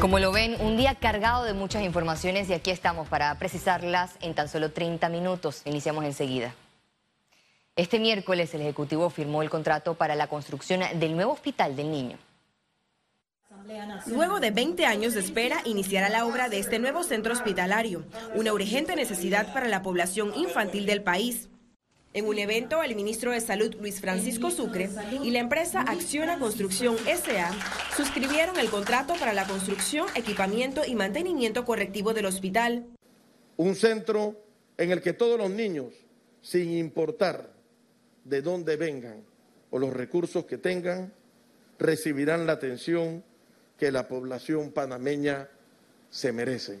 Como lo ven, un día cargado de muchas informaciones y aquí estamos para precisarlas en tan solo 30 minutos. Iniciamos enseguida. Este miércoles el Ejecutivo firmó el contrato para la construcción del nuevo Hospital del Niño. Luego de 20 años de espera, iniciará la obra de este nuevo centro hospitalario, una urgente necesidad para la población infantil del país. En un evento, el ministro de Salud Luis Francisco Sucre y la empresa Acciona Construcción SA suscribieron el contrato para la construcción, equipamiento y mantenimiento correctivo del hospital. Un centro en el que todos los niños, sin importar de dónde vengan o los recursos que tengan, recibirán la atención que la población panameña se merece.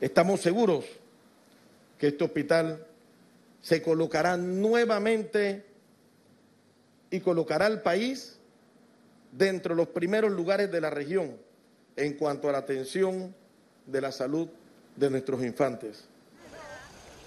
Estamos seguros que este hospital se colocará nuevamente y colocará al país dentro de los primeros lugares de la región en cuanto a la atención de la salud de nuestros infantes.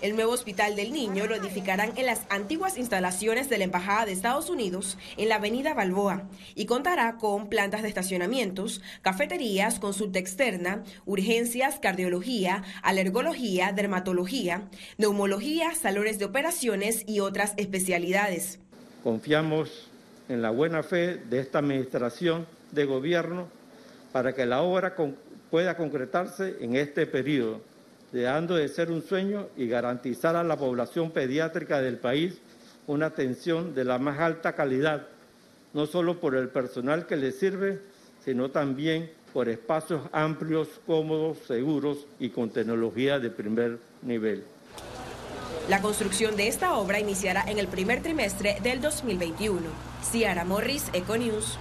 El nuevo Hospital del Niño lo edificarán en las antiguas instalaciones de la Embajada de Estados Unidos en la Avenida Balboa y contará con plantas de estacionamientos, cafeterías, consulta externa, urgencias, cardiología, alergología, dermatología, neumología, salones de operaciones y otras especialidades. Confiamos en la buena fe de esta administración de gobierno para que la obra pueda concretarse en este periodo dejando de ser un sueño y garantizar a la población pediátrica del país una atención de la más alta calidad, no solo por el personal que le sirve, sino también por espacios amplios, cómodos, seguros y con tecnología de primer nivel. La construcción de esta obra iniciará en el primer trimestre del 2021. Ciara Morris, Econews.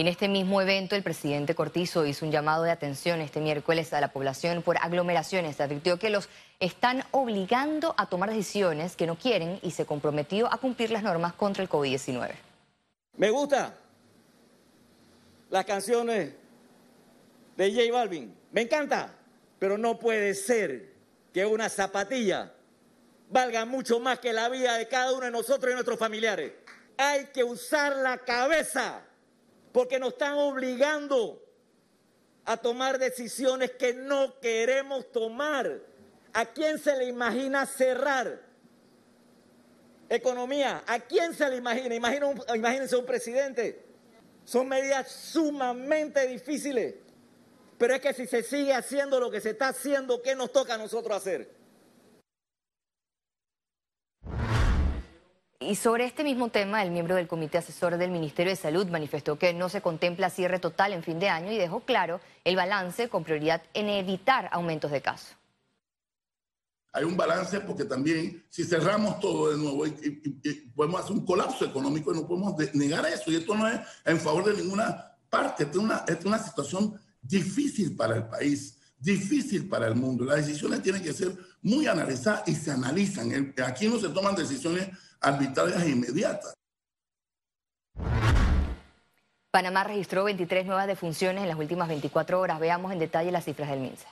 En este mismo evento, el presidente Cortizo hizo un llamado de atención este miércoles a la población por aglomeraciones. Advirtió que los están obligando a tomar decisiones que no quieren y se comprometió a cumplir las normas contra el COVID-19. Me gusta las canciones de J Balvin. Me encanta, pero no puede ser que una zapatilla valga mucho más que la vida de cada uno de nosotros y nuestros familiares. Hay que usar la cabeza porque nos están obligando a tomar decisiones que no queremos tomar. ¿A quién se le imagina cerrar? Economía, ¿a quién se le imagina? imagínense un presidente. Son medidas sumamente difíciles. Pero es que si se sigue haciendo lo que se está haciendo, ¿qué nos toca a nosotros hacer? Y sobre este mismo tema, el miembro del Comité Asesor del Ministerio de Salud manifestó que no se contempla cierre total en fin de año y dejó claro el balance con prioridad en evitar aumentos de casos. Hay un balance porque también si cerramos todo de nuevo y, podemos hacer un colapso económico y no podemos negar eso. Y esto no es en favor de ninguna parte, es una, es una situación difícil para el país, difícil para el mundo. Las decisiones tienen que ser muy analizadas y se analizan. Aquí no se toman decisiones arbitrarias e inmediatas. Panamá registró 23 nuevas defunciones en las últimas 24 horas. Veamos en detalle las cifras del MINSA.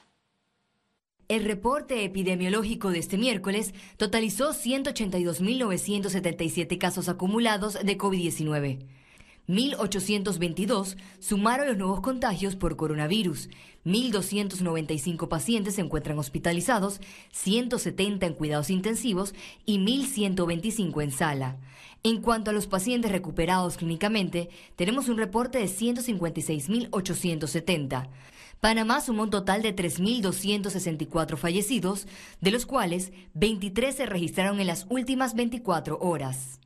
El reporte epidemiológico de este miércoles totalizó 182.977 casos acumulados de COVID-19. 1.822 sumaron los nuevos contagios por coronavirus. 1.295 pacientes se encuentran hospitalizados, 170 en cuidados intensivos y 1.125 en sala. En cuanto a los pacientes recuperados clínicamente, tenemos un reporte de 156.870. Panamá sumó un total de 3.264 fallecidos, de los cuales 23 se registraron en las últimas 24 horas.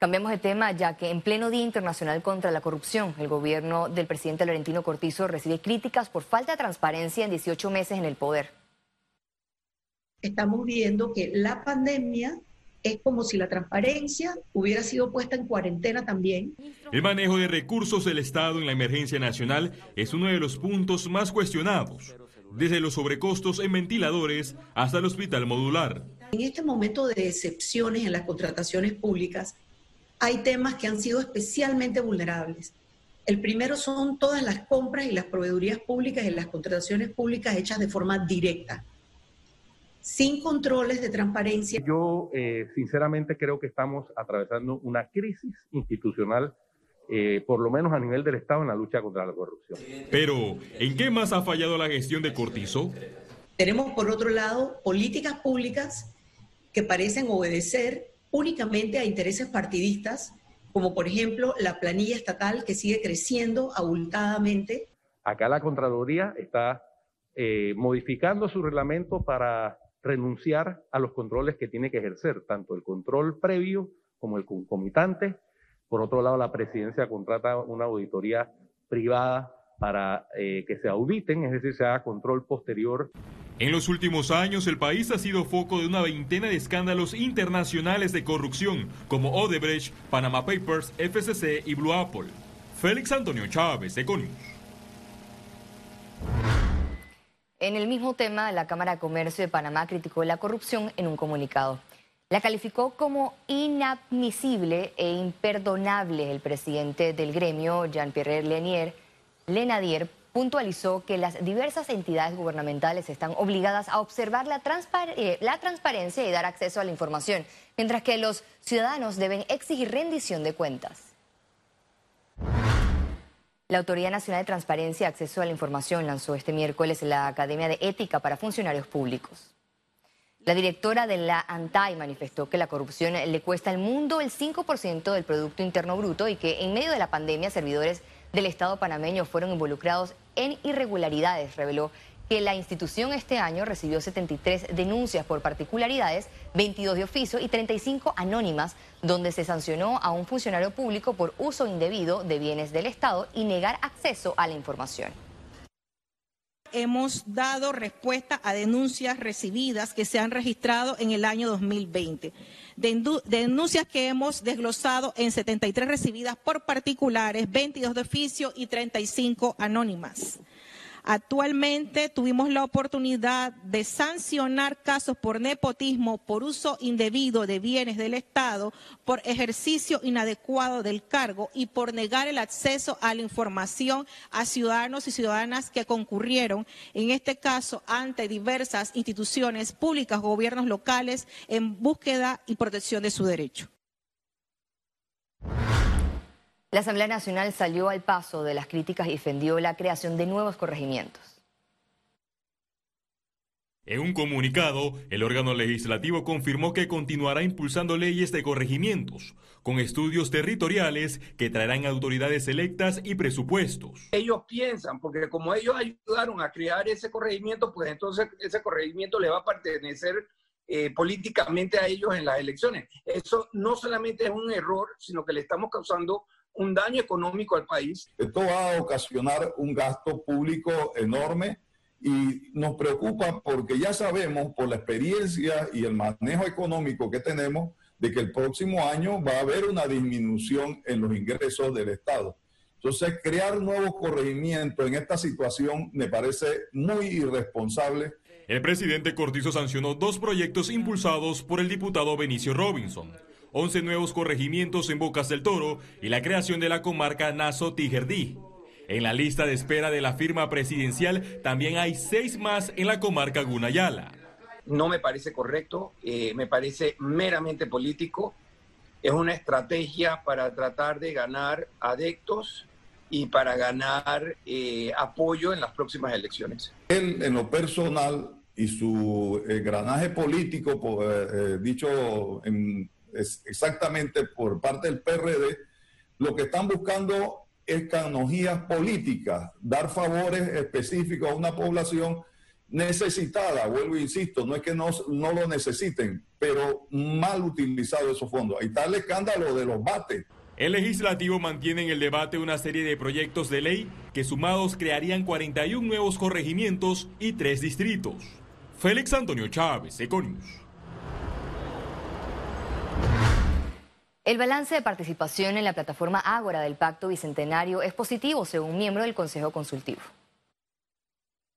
Cambiamos de tema ya que en pleno Día Internacional contra la Corrupción, el gobierno del presidente Laurentino Cortizo recibe críticas por falta de transparencia en 18 meses en el poder. Estamos viendo que la pandemia es como si la transparencia hubiera sido puesta en cuarentena también. El manejo de recursos del Estado en la emergencia nacional es uno de los puntos más cuestionados, desde los sobrecostos en ventiladores hasta el hospital modular. En este momento de excepciones en las contrataciones públicas, hay temas que han sido especialmente vulnerables. El primero son todas las compras y las proveedurías públicas y las contrataciones públicas hechas de forma directa. sin controles de transparencia. Yo eh, sinceramente creo que estamos atravesando una crisis institucional, eh, por lo menos a nivel del Estado, en la lucha contra la corrupción. Pero, ¿en qué más ha fallado la gestión de Cortizo? Tenemos, por otro lado, políticas públicas que parecen obedecer únicamente a intereses partidistas, como por ejemplo la planilla estatal que sigue creciendo abultadamente. Acá la Contraloría está eh, modificando su reglamento para renunciar a los controles que tiene que ejercer, tanto el control previo como el concomitante. Por otro lado, la presidencia contrata una auditoría privada para eh, que se auditen, es decir, se haga control posterior. En los últimos años, el país ha sido foco de una veintena de escándalos internacionales de corrupción, como Odebrecht, Panama Papers, FCC y Blue Apple. Félix Antonio Chávez, Econius. En el mismo tema, la Cámara de Comercio de Panamá criticó la corrupción en un comunicado. La calificó como inadmisible e imperdonable. El presidente del gremio, Jean-Pierre Lenier, Lenadier, puntualizó que las diversas entidades gubernamentales están obligadas a observar la, eh, la, transparencia y dar acceso a la información, mientras que los ciudadanos deben exigir rendición de cuentas. La Autoridad Nacional de Transparencia y Acceso a la Información lanzó este miércoles la Academia de Ética para Funcionarios Públicos. La directora de la ANTAI manifestó que la corrupción le cuesta al mundo el 5% del Producto Interno Bruto y que en medio de la pandemia servidores del Estado panameño fueron involucrados en irregularidades, reveló que la institución este año recibió 73 denuncias por particularidades, 22 de oficio y 35 anónimas, donde se sancionó a un funcionario público por uso indebido de bienes del Estado y negar acceso a la información hemos dado respuesta a denuncias recibidas que se han registrado en el año 2020. denuncias que hemos desglosado en 73 recibidas por particulares, 22 de oficio y 35 anónimas. Actualmente tuvimos la oportunidad de sancionar casos por nepotismo, por uso indebido de bienes del Estado, por ejercicio inadecuado del cargo y por negar el acceso a la información a ciudadanos y ciudadanas que concurrieron, en este caso, ante diversas instituciones públicas, gobiernos locales, en búsqueda y protección de su derecho. La Asamblea Nacional salió al paso de las críticas y defendió la creación de nuevos corregimientos. En un comunicado, el órgano legislativo confirmó que continuará impulsando leyes de corregimientos, con estudios territoriales que traerán autoridades electas y presupuestos. Ellos piensan, porque como ellos ayudaron a crear ese corregimiento, pues entonces ese corregimiento le va a pertenecer eh, políticamente a ellos en las elecciones. Eso no solamente es un error, sino que le estamos causando un daño económico al país. Esto va a ocasionar un gasto público enorme y nos preocupa porque ya sabemos por la experiencia y el manejo económico que tenemos de que el próximo año va a haber una disminución en los ingresos del Estado. Entonces, crear nuevos corregimientos en esta situación me parece muy irresponsable. El presidente Cortizo sancionó dos proyectos impulsados por el diputado Benicio Robinson 11 nuevos corregimientos en Bocas del Toro y la creación de la comarca Naso Tijerdí. En la lista de espera de la firma presidencial también hay seis más en la comarca Gunayala. No me parece correcto, eh, me parece meramente político. Es una estrategia para tratar de ganar adeptos y para ganar eh, apoyo en las próximas elecciones. Él, en lo personal y su eh, granaje político, dicho en exactamente por parte del PRD, lo que están buscando es canonjías políticas, dar favores específicos a una población necesitada, vuelvo e insisto, no es que no, no lo necesiten, pero mal utilizados esos fondos. Ahí está el escándalo de los bates. El legislativo mantiene en el debate una serie de proyectos de ley que sumados crearían 41 nuevos corregimientos y tres distritos. Félix Antonio Chávez, Econius. El balance de participación en la plataforma Ágora del Pacto Bicentenario es positivo, según miembro del Consejo Consultivo.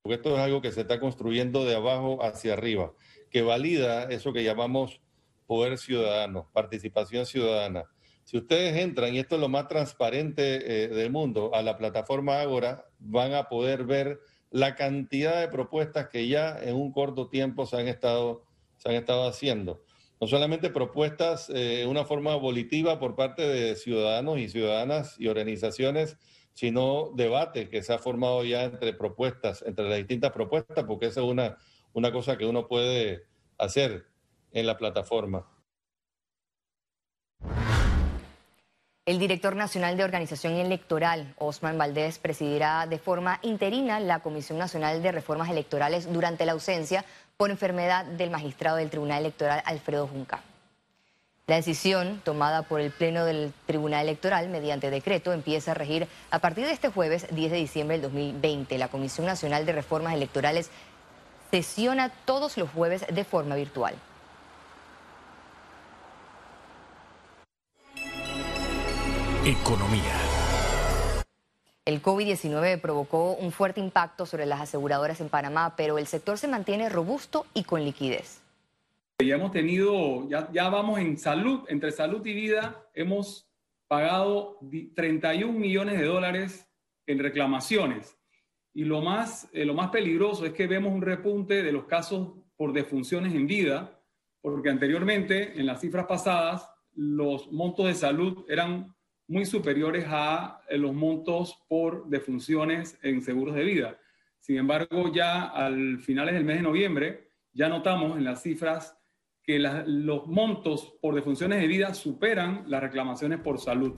Esto es algo que se está construyendo de abajo hacia arriba, que valida eso que llamamos poder ciudadano, participación ciudadana. Si ustedes entran, y esto es lo más transparente eh, del mundo, a la plataforma Ágora, van a poder ver la cantidad de propuestas que ya en un corto tiempo se han estado, se han estado haciendo. No solamente propuestas eh, una forma volitiva por parte de ciudadanos y ciudadanas y organizaciones, sino debate que se ha formado ya entre propuestas, entre las distintas propuestas, porque esa es una, una cosa que uno puede hacer en la plataforma. El director nacional de Organización Electoral, Osman Valdés, presidirá de forma interina la Comisión Nacional de Reformas Electorales durante la ausencia por enfermedad del magistrado del Tribunal Electoral, Alfredo Junca. La decisión tomada por el Pleno del Tribunal Electoral mediante decreto empieza a regir a partir de este jueves 10 de diciembre del 2020. La Comisión Nacional de Reformas Electorales sesiona todos los jueves de forma virtual. Economía. El COVID-19 provocó un fuerte impacto sobre las aseguradoras en Panamá, pero el sector se mantiene robusto y con liquidez. Ya hemos tenido, ya, ya vamos en salud, entre salud y vida, hemos pagado 31 millones de dólares en reclamaciones. Y lo más, eh, lo más peligroso es que vemos un repunte de los casos por defunciones en vida, porque anteriormente, en las cifras pasadas, los montos de salud eran muy superiores a eh, los montos por defunciones en seguros de vida. Sin embargo, ya al finales del mes de noviembre, ya notamos en las cifras que los montos por defunciones de vida superan las reclamaciones por salud.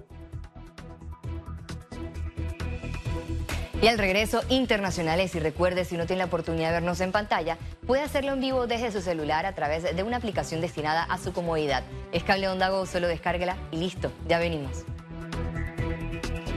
Y al regreso, internacionales. Y recuerde, si no tiene la oportunidad de vernos en pantalla, puede hacerlo en vivo desde su celular a través de una aplicación destinada a su comodidad. Es cable onda Go, solo descárguela y listo, ya venimos.